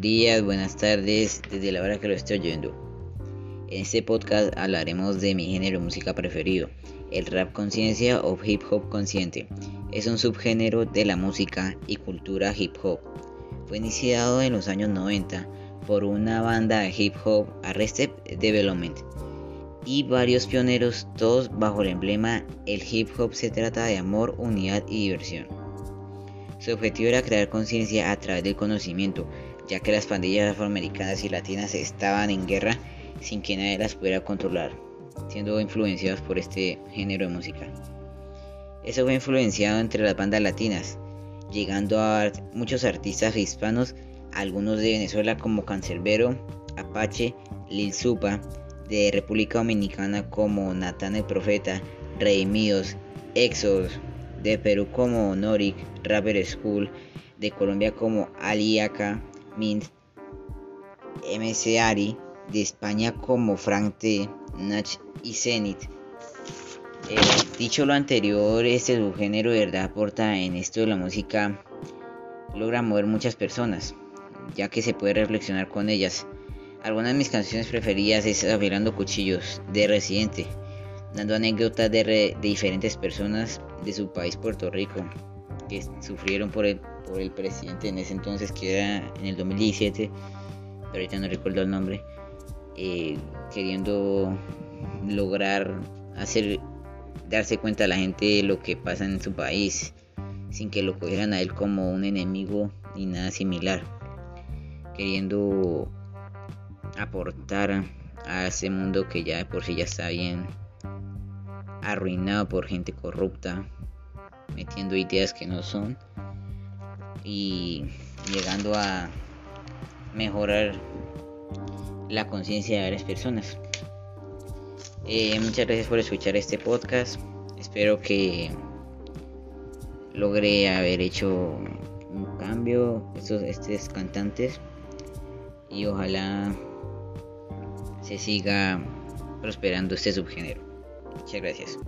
Días, buenas tardes, desde la hora que lo estoy oyendo. En este podcast hablaremos de mi género de música preferido, el rap conciencia o hip hop consciente. Es un subgénero de la música y cultura hip hop. Fue iniciado en los años 90 por una banda de hip hop Arrested Development y varios pioneros, todos bajo el emblema El hip hop se trata de amor, unidad y diversión. Su objetivo era crear conciencia a través del conocimiento, ya que las pandillas afroamericanas y latinas estaban en guerra sin que nadie las pudiera controlar, siendo influenciados por este género de música. Eso fue influenciado entre las bandas latinas, llegando a muchos artistas hispanos, algunos de Venezuela como Cancerbero, Apache, Lil Supa, de República Dominicana como Natán el Profeta, Rey Míos, Exos, de Perú como Norik, Rapper School, de Colombia como Aliaca, Mint, MC Ari, de España como Frank T, Nach y Zenith. Eh, dicho lo anterior, este subgénero de verdad aporta en esto de la música, logra mover muchas personas, ya que se puede reflexionar con ellas. Algunas de mis canciones preferidas es Afilando Cuchillos, de Residente, dando anécdotas de, diferentes personas de su país, Puerto Rico, que sufrieron por el, por el presidente en ese entonces, que era en el 2017, pero ahorita no recuerdo el nombre, eh, queriendo lograr hacer darse cuenta a la gente de lo que pasa en su país, sin que lo cogieran a él como un enemigo ni nada similar, queriendo aportar a ese mundo que ya de por sí ya está bien arruinado por gente corrupta, metiendo ideas que no son y llegando a mejorar la conciencia de varias personas. Eh, muchas gracias por escuchar este podcast. Espero que logre haber hecho un cambio estos, estos cantantes y ojalá se siga prosperando este subgénero. Muchas gracias.